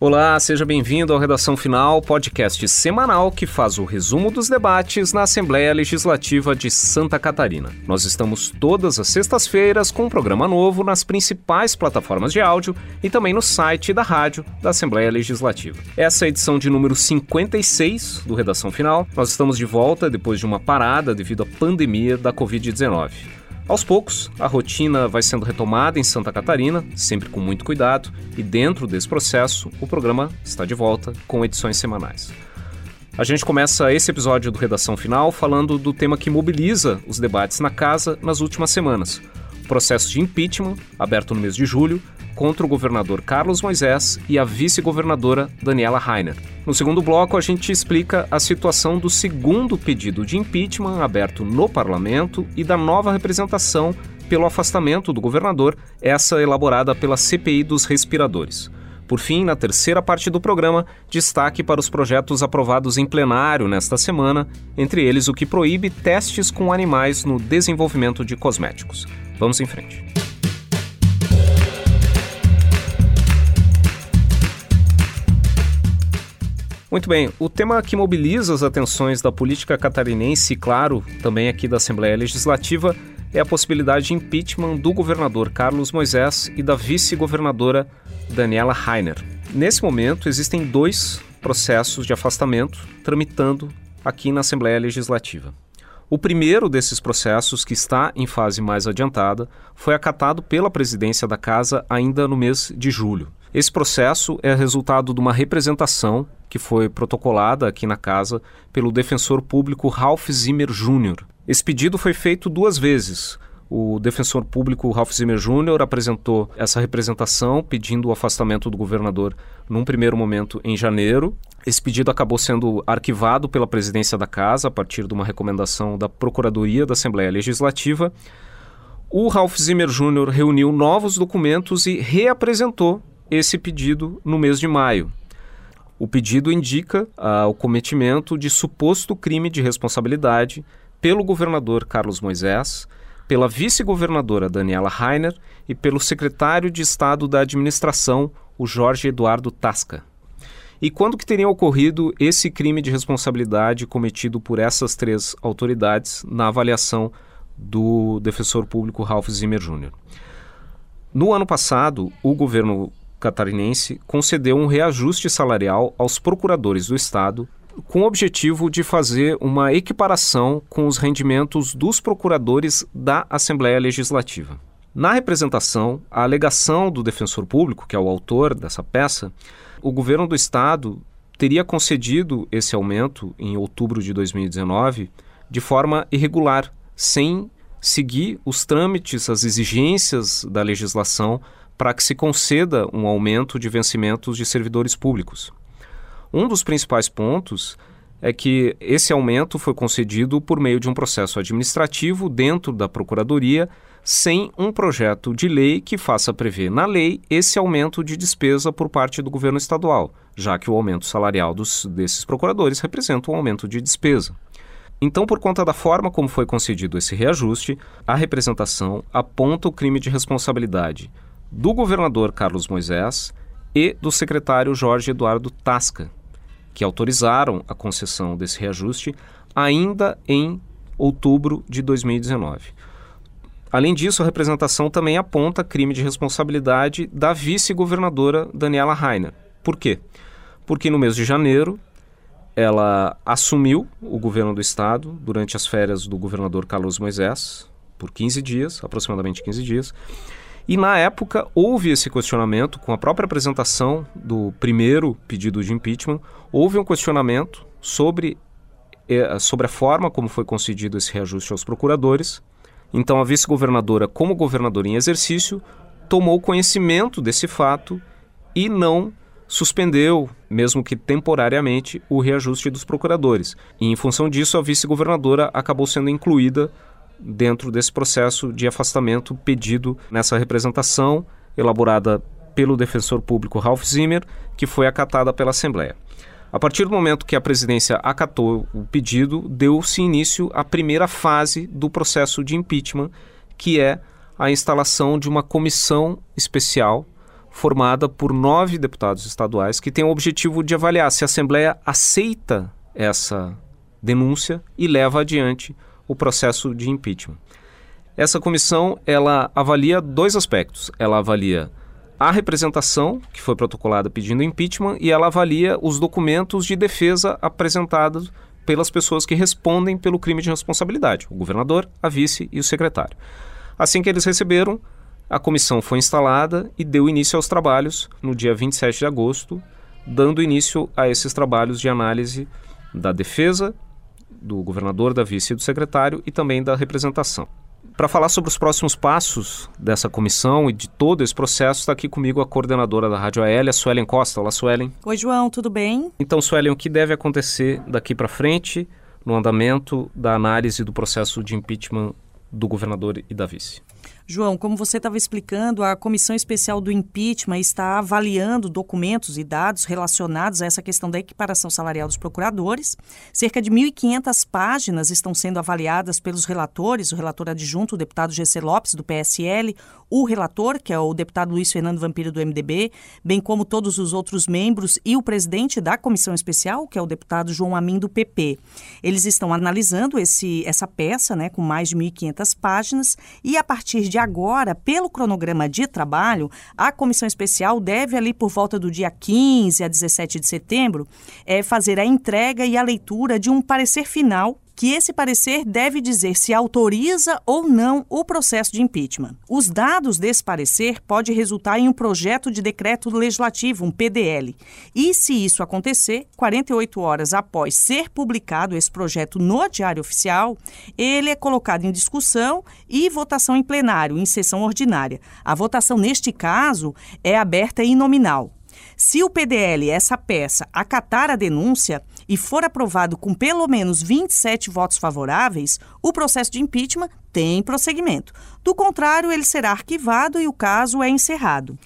Olá, seja bem-vindo ao Redação Final, podcast semanal que faz o resumo dos debates na Assembleia Legislativa de Santa Catarina. Nós estamos todas as sextas-feiras com um programa novo nas principais plataformas de áudio e também no site da rádio da Assembleia Legislativa. Essa é a edição de número 56 do Redação Final. Nós estamos de volta depois de uma parada devido à pandemia da Covid-19. Aos poucos, a rotina vai sendo retomada em Santa Catarina, sempre com muito cuidado, e dentro desse processo, o programa está de volta com edições semanais. A gente começa esse episódio do Redação Final falando do tema que mobiliza os debates na casa nas últimas semanas: o processo de impeachment, aberto no mês de julho, contra o governador Carlos Moisés e a vice-governadora Daniela Rainer. No segundo bloco, a gente explica a situação do segundo pedido de impeachment aberto no parlamento e da nova representação pelo afastamento do governador, essa elaborada pela CPI dos respiradores. Por fim, na terceira parte do programa, destaque para os projetos aprovados em plenário nesta semana, entre eles o que proíbe testes com animais no desenvolvimento de cosméticos. Vamos em frente. Muito bem, o tema que mobiliza as atenções da política catarinense e, claro, também aqui da Assembleia Legislativa, é a possibilidade de impeachment do governador Carlos Moisés e da vice-governadora Daniela Rainer. Nesse momento, existem dois processos de afastamento tramitando aqui na Assembleia Legislativa. O primeiro desses processos, que está em fase mais adiantada, foi acatado pela presidência da Casa ainda no mês de julho. Esse processo é resultado de uma representação que foi protocolada aqui na casa pelo defensor público Ralph Zimmer Jr. Esse pedido foi feito duas vezes. O defensor público Ralph Zimmer Jr. apresentou essa representação pedindo o afastamento do governador num primeiro momento em janeiro. Esse pedido acabou sendo arquivado pela presidência da casa a partir de uma recomendação da Procuradoria da Assembleia Legislativa. O Ralph Zimmer Jr. reuniu novos documentos e reapresentou esse pedido no mês de maio. O pedido indica ah, o cometimento de suposto crime de responsabilidade pelo governador Carlos Moisés, pela vice-governadora Daniela Rainer e pelo secretário de Estado da Administração, o Jorge Eduardo Tasca. E quando que teria ocorrido esse crime de responsabilidade cometido por essas três autoridades na avaliação do defensor público Ralph Zimmer Jr.? No ano passado, o governo catarinense concedeu um reajuste salarial aos procuradores do Estado com o objetivo de fazer uma equiparação com os rendimentos dos procuradores da Assembleia Legislativa. Na representação, a alegação do defensor público, que é o autor dessa peça, o governo do estado teria concedido esse aumento em outubro de 2019 de forma irregular, sem seguir os trâmites, as exigências da legislação para que se conceda um aumento de vencimentos de servidores públicos. Um dos principais pontos é que esse aumento foi concedido por meio de um processo administrativo dentro da Procuradoria, sem um projeto de lei que faça prever na lei esse aumento de despesa por parte do governo estadual, já que o aumento salarial dos, desses procuradores representa um aumento de despesa. Então, por conta da forma como foi concedido esse reajuste, a representação aponta o crime de responsabilidade do governador Carlos Moisés e do secretário Jorge Eduardo Tasca, que autorizaram a concessão desse reajuste ainda em outubro de 2019. Além disso, a representação também aponta crime de responsabilidade da vice-governadora Daniela Rainer. Por quê? Porque no mês de janeiro ela assumiu o governo do estado durante as férias do governador Carlos Moisés, por 15 dias, aproximadamente 15 dias, e na época houve esse questionamento, com a própria apresentação do primeiro pedido de impeachment, houve um questionamento sobre, eh, sobre a forma como foi concedido esse reajuste aos procuradores. Então a vice-governadora, como governadora em exercício, tomou conhecimento desse fato e não suspendeu, mesmo que temporariamente, o reajuste dos procuradores. E em função disso, a vice-governadora acabou sendo incluída dentro desse processo de afastamento pedido nessa representação elaborada pelo defensor público Ralph Zimmer, que foi acatada pela Assembleia. A partir do momento que a presidência acatou o pedido, deu-se início à primeira fase do processo de impeachment, que é a instalação de uma comissão especial formada por nove deputados estaduais que tem o objetivo de avaliar se a Assembleia aceita essa denúncia e leva adiante o processo de impeachment. Essa comissão ela avalia dois aspectos. Ela avalia a representação que foi protocolada pedindo impeachment e ela avalia os documentos de defesa apresentados pelas pessoas que respondem pelo crime de responsabilidade, o governador, a vice e o secretário. Assim que eles receberam, a comissão foi instalada e deu início aos trabalhos no dia 27 de agosto, dando início a esses trabalhos de análise da defesa do governador, da vice e do secretário e também da representação. Para falar sobre os próximos passos dessa comissão e de todo esse processo, está aqui comigo a coordenadora da Rádio Aélia, Suelen Costa. Olá, Suelen. Oi, João, tudo bem? Então, Suelen, o que deve acontecer daqui para frente no andamento da análise do processo de impeachment do governador e da vice? João, como você estava explicando, a Comissão Especial do Impeachment está avaliando documentos e dados relacionados a essa questão da equiparação salarial dos procuradores. Cerca de 1.500 páginas estão sendo avaliadas pelos relatores, o relator adjunto, o deputado GC Lopes, do PSL, o relator, que é o deputado Luiz Fernando Vampiro, do MDB, bem como todos os outros membros e o presidente da Comissão Especial, que é o deputado João Amin, do PP. Eles estão analisando esse, essa peça, né, com mais de 1.500 páginas, e a partir de agora, pelo cronograma de trabalho, a comissão especial deve, ali por volta do dia 15 a 17 de setembro, é, fazer a entrega e a leitura de um parecer final que esse parecer deve dizer se autoriza ou não o processo de impeachment. Os dados desse parecer pode resultar em um projeto de decreto legislativo, um PDL. E se isso acontecer, 48 horas após ser publicado esse projeto no Diário Oficial, ele é colocado em discussão e votação em plenário, em sessão ordinária. A votação neste caso é aberta e nominal. Se o PDL, essa peça, acatar a denúncia, e for aprovado com pelo menos 27 votos favoráveis, o processo de impeachment tem prosseguimento. Do contrário, ele será arquivado e o caso é encerrado.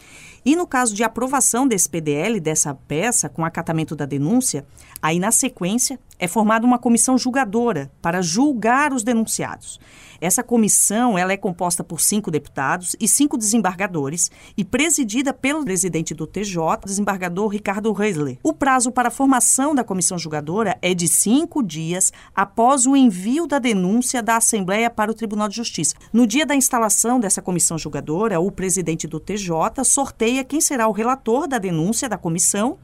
E no caso de aprovação desse PDL, dessa peça, com acatamento da denúncia, aí na sequência é formada uma comissão julgadora para julgar os denunciados. Essa comissão ela é composta por cinco deputados e cinco desembargadores e presidida pelo presidente do TJ, desembargador Ricardo Reisler. O prazo para a formação da comissão julgadora é de cinco dias após o envio da denúncia da Assembleia para o Tribunal de Justiça. No dia da instalação dessa comissão julgadora, o presidente do TJ sorteia quem será o relator da denúncia da comissão,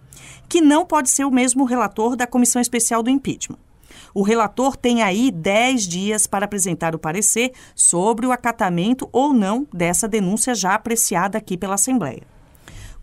que não pode ser o mesmo relator da comissão especial do impeachment. O relator tem aí 10 dias para apresentar o parecer sobre o acatamento ou não dessa denúncia já apreciada aqui pela Assembleia.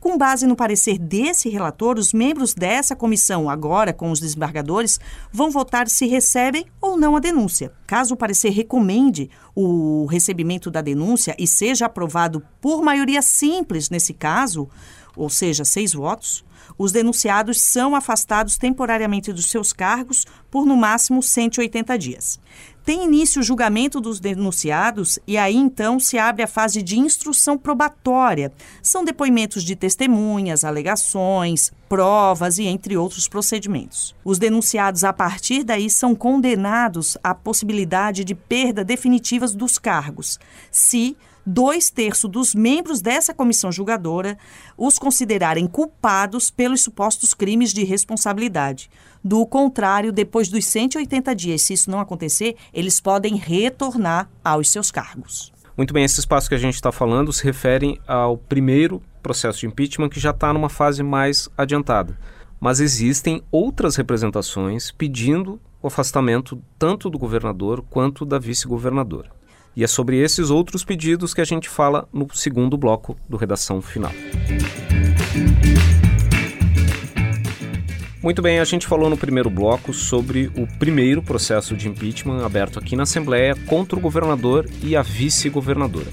Com base no parecer desse relator, os membros dessa comissão, agora com os desembargadores, vão votar se recebem ou não a denúncia. Caso o parecer recomende o recebimento da denúncia e seja aprovado por maioria simples nesse caso, ou seja, seis votos, os denunciados são afastados temporariamente dos seus cargos por no máximo 180 dias. Tem início o julgamento dos denunciados e aí então se abre a fase de instrução probatória. São depoimentos de testemunhas, alegações, provas e entre outros procedimentos. Os denunciados a partir daí são condenados à possibilidade de perda definitiva dos cargos, se dois terços dos membros dessa comissão julgadora os considerarem culpados pelos supostos crimes de responsabilidade. Do contrário, depois dos 180 dias, se isso não acontecer, eles podem retornar aos seus cargos. Muito bem, esse espaço que a gente está falando se referem ao primeiro processo de impeachment que já está numa fase mais adiantada. Mas existem outras representações pedindo o afastamento tanto do governador quanto da vice-governadora. E é sobre esses outros pedidos que a gente fala no segundo bloco do Redação Final. Muito bem, a gente falou no primeiro bloco sobre o primeiro processo de impeachment aberto aqui na Assembleia contra o governador e a vice-governadora.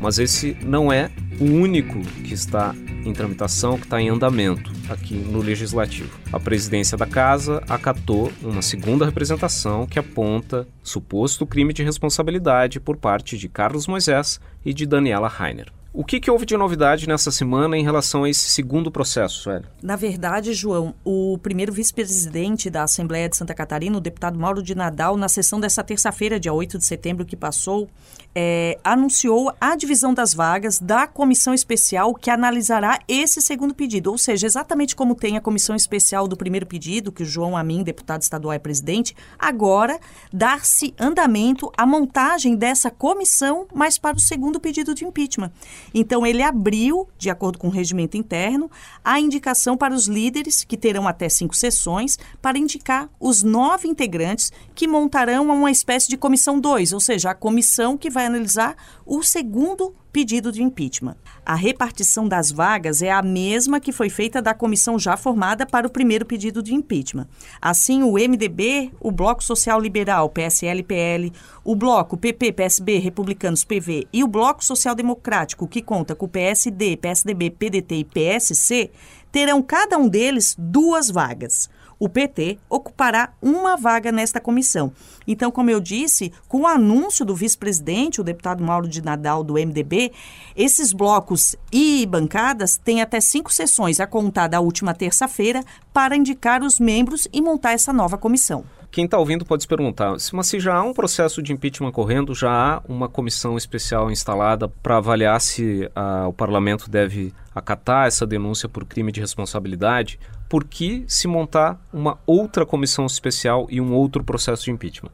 Mas esse não é o único que está em tramitação, que está em andamento aqui no Legislativo. A presidência da Casa acatou uma segunda representação que aponta suposto crime de responsabilidade por parte de Carlos Moisés e de Daniela Rainer. O que, que, houve de novidade nessa semana em relação a esse segundo processo, velho? Na verdade, João, o primeiro vice-presidente da Assembleia de Santa Catarina, o deputado Mauro de Nadal, na sessão dessa terça-feira, dia 8 de setembro que passou, é, anunciou a divisão das vagas da comissão especial que analisará esse segundo pedido. Ou seja, exatamente como tem a comissão especial do primeiro pedido, que o João Amin, deputado estadual, é presidente, agora dar-se andamento à montagem dessa comissão, mas para o segundo pedido de impeachment. Então, ele abriu, de acordo com o regimento interno, a indicação para os líderes, que terão até cinco sessões, para indicar os nove integrantes que montarão uma espécie de comissão 2, ou seja, a comissão que vai analisar o segundo pedido de impeachment. A repartição das vagas é a mesma que foi feita da comissão já formada para o primeiro pedido de impeachment. Assim, o MDB, o Bloco Social Liberal, PSL-PL, o Bloco PP, PSB, Republicanos, PV e o Bloco Social Democrático, que conta com PSD, PSDB, PDT e PSC, terão cada um deles duas vagas o PT ocupará uma vaga nesta comissão. Então, como eu disse, com o anúncio do vice-presidente, o deputado Mauro de Nadal, do MDB, esses blocos e bancadas têm até cinco sessões, a contar da última terça-feira, para indicar os membros e montar essa nova comissão. Quem está ouvindo pode se perguntar, mas se já há um processo de impeachment correndo, já há uma comissão especial instalada para avaliar se ah, o parlamento deve acatar essa denúncia por crime de responsabilidade, por que se montar uma outra comissão especial e um outro processo de impeachment?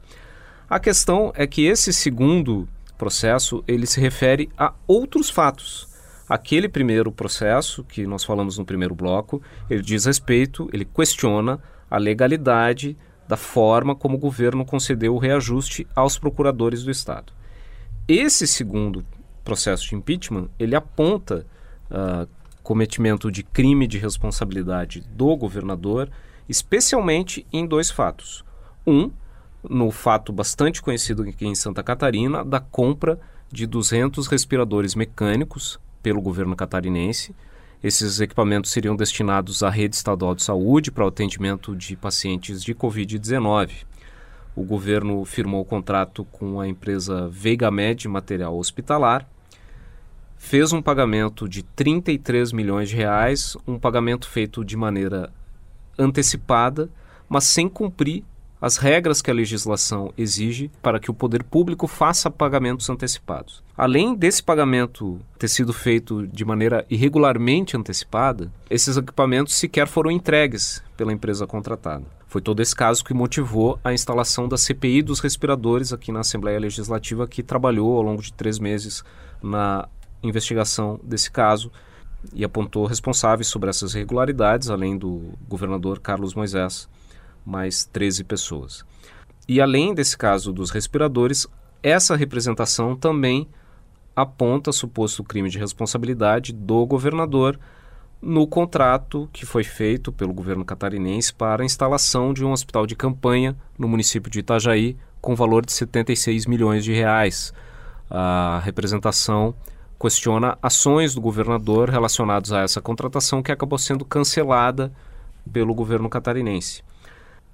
A questão é que esse segundo processo ele se refere a outros fatos. Aquele primeiro processo que nós falamos no primeiro bloco, ele diz respeito, ele questiona a legalidade da forma como o governo concedeu o reajuste aos procuradores do Estado. Esse segundo processo de impeachment, ele aponta uh, cometimento de crime de responsabilidade do governador, especialmente em dois fatos. Um, no fato bastante conhecido aqui em Santa Catarina, da compra de 200 respiradores mecânicos pelo governo catarinense, esses equipamentos seriam destinados à rede estadual de saúde para o atendimento de pacientes de Covid-19. O governo firmou o contrato com a empresa VeigaMed Material Hospitalar, fez um pagamento de 33 milhões de reais, um pagamento feito de maneira antecipada, mas sem cumprir as regras que a legislação exige para que o poder público faça pagamentos antecipados. Além desse pagamento ter sido feito de maneira irregularmente antecipada, esses equipamentos sequer foram entregues pela empresa contratada. Foi todo esse caso que motivou a instalação da CPI dos respiradores aqui na Assembleia Legislativa, que trabalhou ao longo de três meses na investigação desse caso e apontou responsáveis sobre essas irregularidades, além do governador Carlos Moisés mais 13 pessoas. E além desse caso dos respiradores, essa representação também aponta suposto crime de responsabilidade do governador no contrato que foi feito pelo governo catarinense para a instalação de um hospital de campanha no município de Itajaí com valor de 76 milhões de reais. A representação questiona ações do governador relacionadas a essa contratação que acabou sendo cancelada pelo governo catarinense.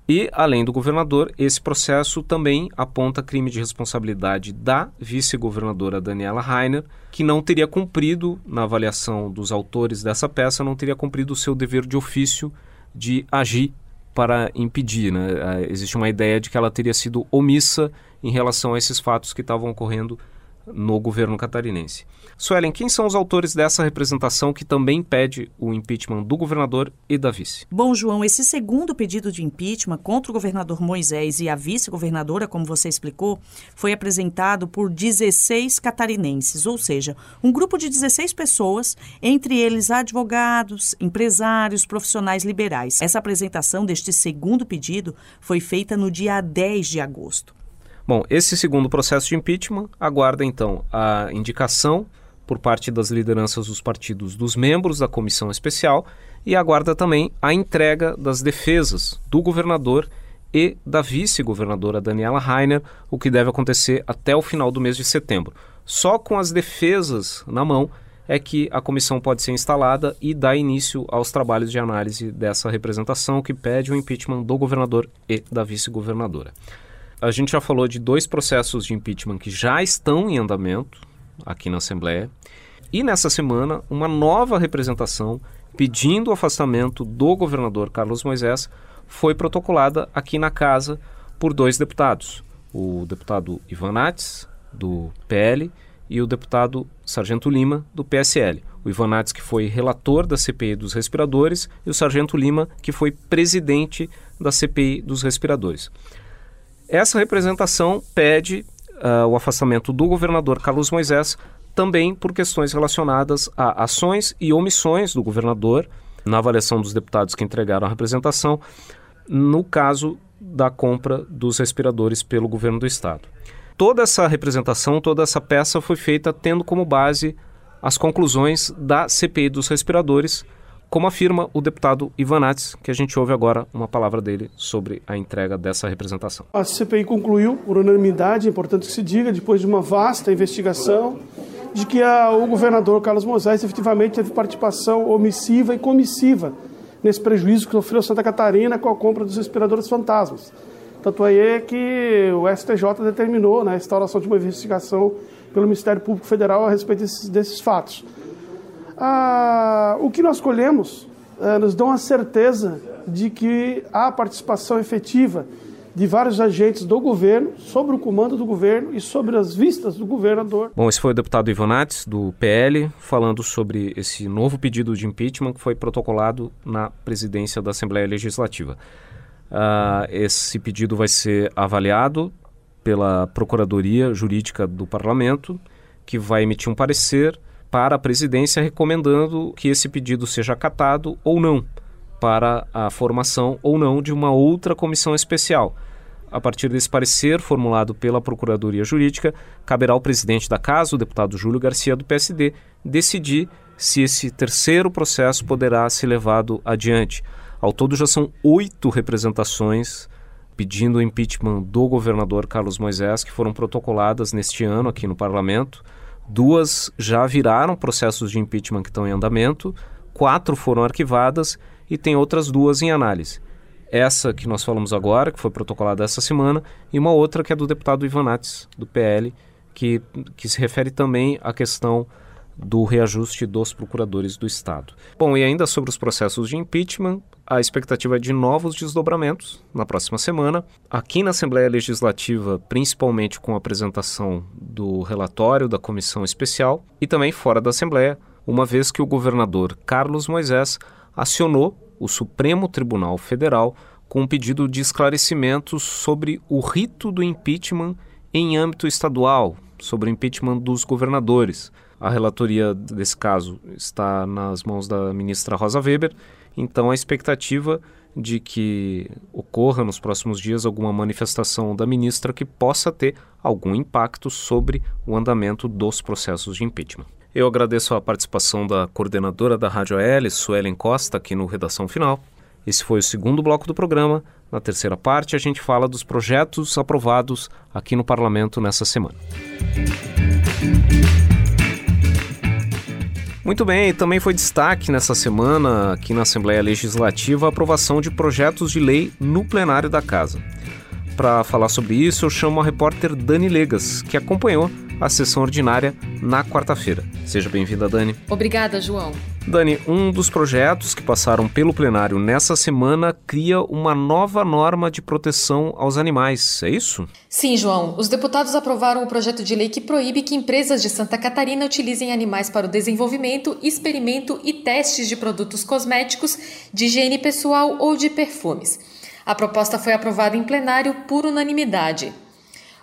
E, além do governador, esse processo também aponta crime de responsabilidade da vice-governadora Daniela Rainer, que não teria cumprido, na avaliação dos autores dessa peça, não teria cumprido o seu dever de ofício de agir para impedir. Né? Ah, existe uma ideia de que ela teria sido omissa em relação a esses fatos que estavam ocorrendo no governo catarinense. Suelen, quem são os autores dessa representação que também pede o impeachment do governador e da vice? Bom, João, esse segundo pedido de impeachment contra o governador Moisés e a vice-governadora, como você explicou, foi apresentado por 16 catarinenses, ou seja, um grupo de 16 pessoas, entre eles advogados, empresários, profissionais liberais. Essa apresentação deste segundo pedido foi feita no dia 10 de agosto. Bom, esse segundo processo de impeachment aguarda então a indicação por parte das lideranças dos partidos dos membros da comissão especial e aguarda também a entrega das defesas do governador e da vice-governadora Daniela Rainer, o que deve acontecer até o final do mês de setembro. Só com as defesas na mão é que a comissão pode ser instalada e dar início aos trabalhos de análise dessa representação que pede o impeachment do governador e da vice-governadora a gente já falou de dois processos de impeachment que já estão em andamento aqui na Assembleia. E nessa semana, uma nova representação pedindo o afastamento do governador Carlos Moisés foi protocolada aqui na casa por dois deputados, o deputado Ivan Nates, do PL, e o deputado Sargento Lima, do PSL. O Ivan Nates, que foi relator da CPI dos respiradores, e o Sargento Lima, que foi presidente da CPI dos respiradores. Essa representação pede uh, o afastamento do governador Carlos Moisés também por questões relacionadas a ações e omissões do governador na avaliação dos deputados que entregaram a representação, no caso da compra dos respiradores pelo governo do estado. Toda essa representação, toda essa peça foi feita tendo como base as conclusões da CPI dos respiradores, como afirma o deputado Ivanates, que a gente ouve agora uma palavra dele sobre a entrega dessa representação. A CPI concluiu, por unanimidade, é importante que se diga, depois de uma vasta investigação, de que a, o governador Carlos Moisés efetivamente teve participação omissiva e comissiva nesse prejuízo que sofreu Santa Catarina com a compra dos respiradores fantasmas. Tanto é que o STJ determinou né, a instauração de uma investigação pelo Ministério Público Federal a respeito desses, desses fatos. Ah, o que nós colhemos eh, nos dão a certeza de que há participação efetiva de vários agentes do governo, sobre o comando do governo e sobre as vistas do governador. Bom, esse foi o deputado Ivonates, do PL, falando sobre esse novo pedido de impeachment que foi protocolado na presidência da Assembleia Legislativa. Uh, esse pedido vai ser avaliado pela Procuradoria Jurídica do Parlamento, que vai emitir um parecer para a presidência recomendando que esse pedido seja acatado ou não para a formação ou não de uma outra comissão especial. A partir desse parecer formulado pela Procuradoria Jurídica, caberá ao presidente da casa, o deputado Júlio Garcia do PSD, decidir se esse terceiro processo poderá ser levado adiante. Ao todo já são oito representações pedindo o impeachment do governador Carlos Moisés, que foram protocoladas neste ano aqui no parlamento. Duas já viraram processos de impeachment que estão em andamento, quatro foram arquivadas e tem outras duas em análise. Essa que nós falamos agora, que foi protocolada essa semana, e uma outra que é do deputado Ivan Nates, do PL, que, que se refere também à questão do reajuste dos procuradores do Estado. Bom, e ainda sobre os processos de impeachment, a expectativa é de novos desdobramentos na próxima semana. Aqui na Assembleia Legislativa, principalmente com a apresentação do relatório da comissão especial, e também fora da Assembleia, uma vez que o governador Carlos Moisés acionou o Supremo Tribunal Federal com um pedido de esclarecimentos sobre o rito do impeachment em âmbito estadual, sobre o impeachment dos governadores. A relatoria desse caso está nas mãos da ministra Rosa Weber, então a expectativa de que ocorra nos próximos dias alguma manifestação da ministra que possa ter algum impacto sobre o andamento dos processos de impeachment. Eu agradeço a participação da coordenadora da Rádio AL, Suelen Costa, aqui no Redação Final. Esse foi o segundo bloco do programa. Na terceira parte, a gente fala dos projetos aprovados aqui no Parlamento nessa semana. Muito bem, também foi destaque nessa semana aqui na Assembleia Legislativa a aprovação de projetos de lei no plenário da Casa. Para falar sobre isso, eu chamo a repórter Dani Legas, que acompanhou a sessão ordinária na quarta-feira. Seja bem-vinda, Dani. Obrigada, João. Dani, um dos projetos que passaram pelo plenário nessa semana cria uma nova norma de proteção aos animais, é isso? Sim, João. Os deputados aprovaram o projeto de lei que proíbe que empresas de Santa Catarina utilizem animais para o desenvolvimento, experimento e testes de produtos cosméticos, de higiene pessoal ou de perfumes. A proposta foi aprovada em plenário por unanimidade.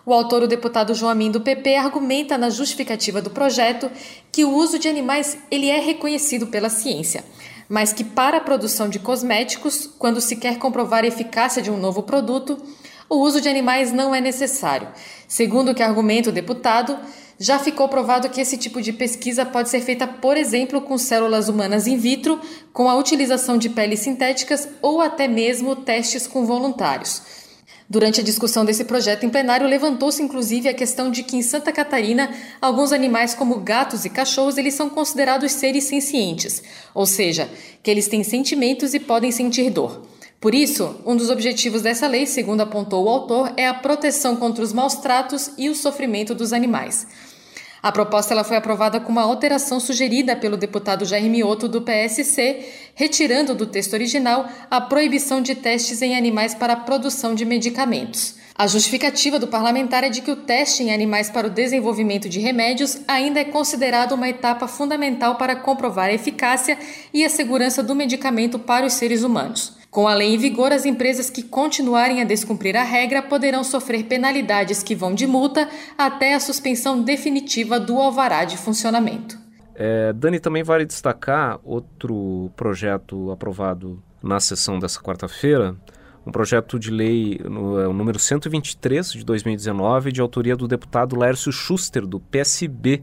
O autor, o deputado Joaquim do PP, argumenta na justificativa do projeto que o uso de animais ele é reconhecido pela ciência, mas que para a produção de cosméticos, quando se quer comprovar a eficácia de um novo produto, o uso de animais não é necessário. Segundo o que argumenta o deputado, já ficou provado que esse tipo de pesquisa pode ser feita, por exemplo, com células humanas in vitro, com a utilização de peles sintéticas ou até mesmo testes com voluntários. Durante a discussão desse projeto em plenário, levantou-se inclusive a questão de que em Santa Catarina, alguns animais como gatos e cachorros, eles são considerados seres sencientes, ou seja, que eles têm sentimentos e podem sentir dor. Por isso, um dos objetivos dessa lei, segundo apontou o autor, é a proteção contra os maus tratos e o sofrimento dos animais. A proposta ela foi aprovada com uma alteração sugerida pelo deputado Jair Mioto do PSC, retirando do texto original a proibição de testes em animais para a produção de medicamentos. A justificativa do parlamentar é de que o teste em animais para o desenvolvimento de remédios ainda é considerado uma etapa fundamental para comprovar a eficácia e a segurança do medicamento para os seres humanos. Com a lei em vigor, as empresas que continuarem a descumprir a regra poderão sofrer penalidades que vão de multa até a suspensão definitiva do alvará de funcionamento. É, Dani, também vale destacar outro projeto aprovado na sessão dessa quarta-feira, um projeto de lei, no, é, número 123 de 2019, de autoria do deputado Lércio Schuster, do PSB,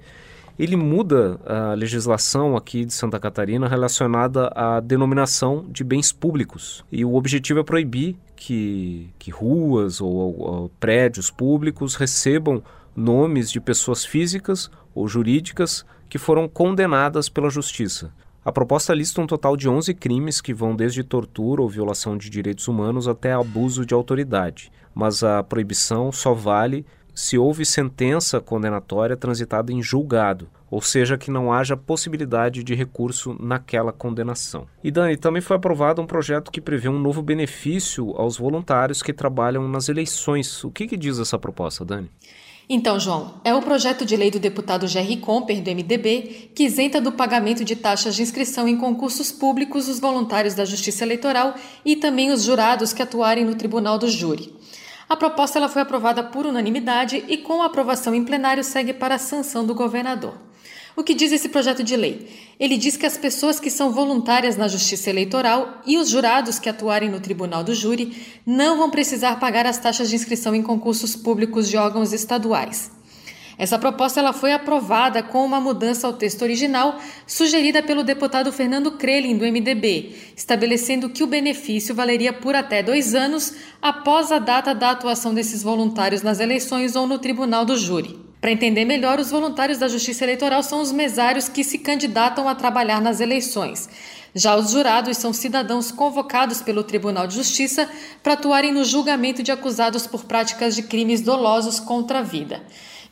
ele muda a legislação aqui de Santa Catarina relacionada à denominação de bens públicos. E o objetivo é proibir que, que ruas ou, ou prédios públicos recebam nomes de pessoas físicas ou jurídicas que foram condenadas pela justiça. A proposta lista um total de 11 crimes que vão desde tortura ou violação de direitos humanos até abuso de autoridade, mas a proibição só vale se houve sentença condenatória transitada em julgado, ou seja, que não haja possibilidade de recurso naquela condenação. E Dani, também foi aprovado um projeto que prevê um novo benefício aos voluntários que trabalham nas eleições. O que, que diz essa proposta, Dani? Então, João, é o projeto de lei do deputado Jerry Comper, do MDB, que isenta do pagamento de taxas de inscrição em concursos públicos os voluntários da Justiça Eleitoral e também os jurados que atuarem no Tribunal do Júri. A proposta ela foi aprovada por unanimidade e, com a aprovação em plenário, segue para a sanção do governador. O que diz esse projeto de lei? Ele diz que as pessoas que são voluntárias na Justiça Eleitoral e os jurados que atuarem no Tribunal do Júri não vão precisar pagar as taxas de inscrição em concursos públicos de órgãos estaduais. Essa proposta ela foi aprovada com uma mudança ao texto original sugerida pelo deputado Fernando Krelin, do MDB, estabelecendo que o benefício valeria por até dois anos após a data da atuação desses voluntários nas eleições ou no tribunal do júri. Para entender melhor, os voluntários da Justiça Eleitoral são os mesários que se candidatam a trabalhar nas eleições. Já os jurados são cidadãos convocados pelo Tribunal de Justiça para atuarem no julgamento de acusados por práticas de crimes dolosos contra a vida.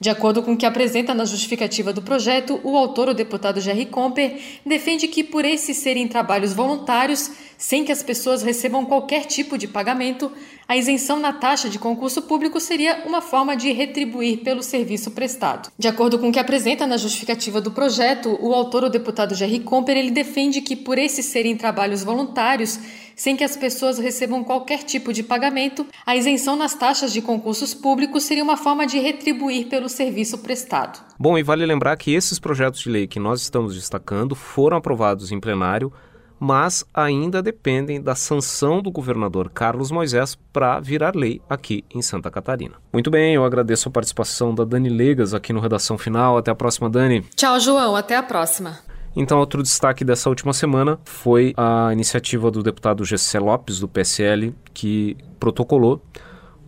De acordo com o que apresenta na justificativa do projeto, o autor, o deputado Jerry Comper, defende que, por esses serem trabalhos voluntários, sem que as pessoas recebam qualquer tipo de pagamento, a isenção na taxa de concurso público seria uma forma de retribuir pelo serviço prestado. De acordo com o que apresenta na justificativa do projeto, o autor, o deputado Jerry Comper, ele defende que, por esses serem trabalhos voluntários, sem que as pessoas recebam qualquer tipo de pagamento, a isenção nas taxas de concursos públicos seria uma forma de retribuir pelo serviço prestado. Bom, e vale lembrar que esses projetos de lei que nós estamos destacando foram aprovados em plenário mas ainda dependem da sanção do governador Carlos Moisés para virar lei aqui em Santa Catarina. Muito bem, eu agradeço a participação da Dani Legas aqui no Redação Final. Até a próxima, Dani. Tchau, João. Até a próxima. Então, outro destaque dessa última semana foi a iniciativa do deputado Gessé Lopes, do PSL, que protocolou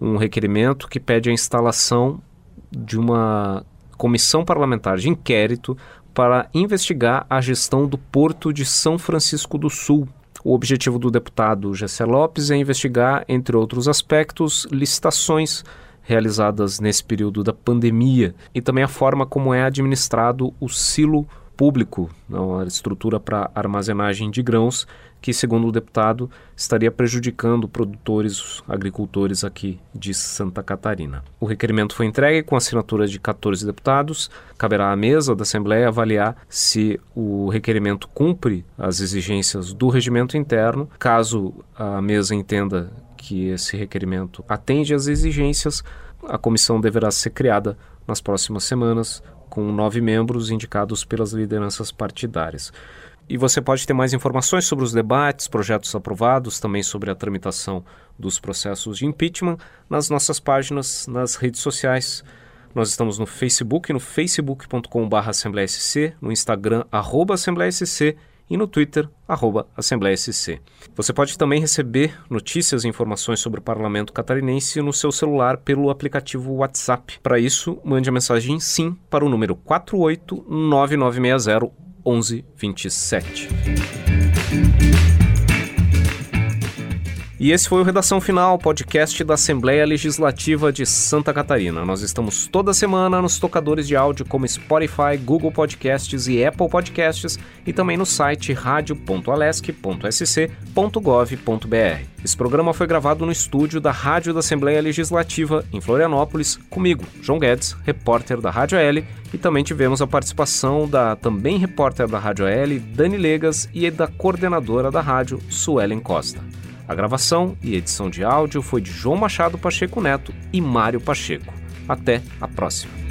um requerimento que pede a instalação de uma comissão parlamentar de inquérito para investigar a gestão do Porto de São Francisco do Sul. O objetivo do deputado Gessé Lopes é investigar, entre outros aspectos, licitações realizadas nesse período da pandemia e também a forma como é administrado o silo público, a estrutura para armazenagem de grãos, que, segundo o deputado, estaria prejudicando produtores, agricultores aqui de Santa Catarina. O requerimento foi entregue com assinaturas de 14 deputados. Caberá à mesa da Assembleia avaliar se o requerimento cumpre as exigências do regimento interno. Caso a mesa entenda que esse requerimento atende às exigências, a comissão deverá ser criada nas próximas semanas com nove membros indicados pelas lideranças partidárias. E você pode ter mais informações sobre os debates, projetos aprovados, também sobre a tramitação dos processos de impeachment nas nossas páginas nas redes sociais. Nós estamos no Facebook, no facebook.com.br no Instagram, arroba AssembleiaSC e no Twitter, arroba AssembleiaSC. Você pode também receber notícias e informações sobre o Parlamento Catarinense no seu celular pelo aplicativo WhatsApp. Para isso, mande a mensagem SIM para o número 48990 1127. E esse foi o Redação Final, podcast da Assembleia Legislativa de Santa Catarina. Nós estamos toda semana nos tocadores de áudio como Spotify, Google Podcasts e Apple Podcasts e também no site radio.alesc.sc.gov.br. Esse programa foi gravado no estúdio da Rádio da Assembleia Legislativa em Florianópolis, comigo, João Guedes, repórter da Rádio L, e também tivemos a participação da também repórter da Rádio L, Dani Legas, e da coordenadora da rádio, Suelen Costa. A gravação e edição de áudio foi de João Machado Pacheco Neto e Mário Pacheco. Até a próxima.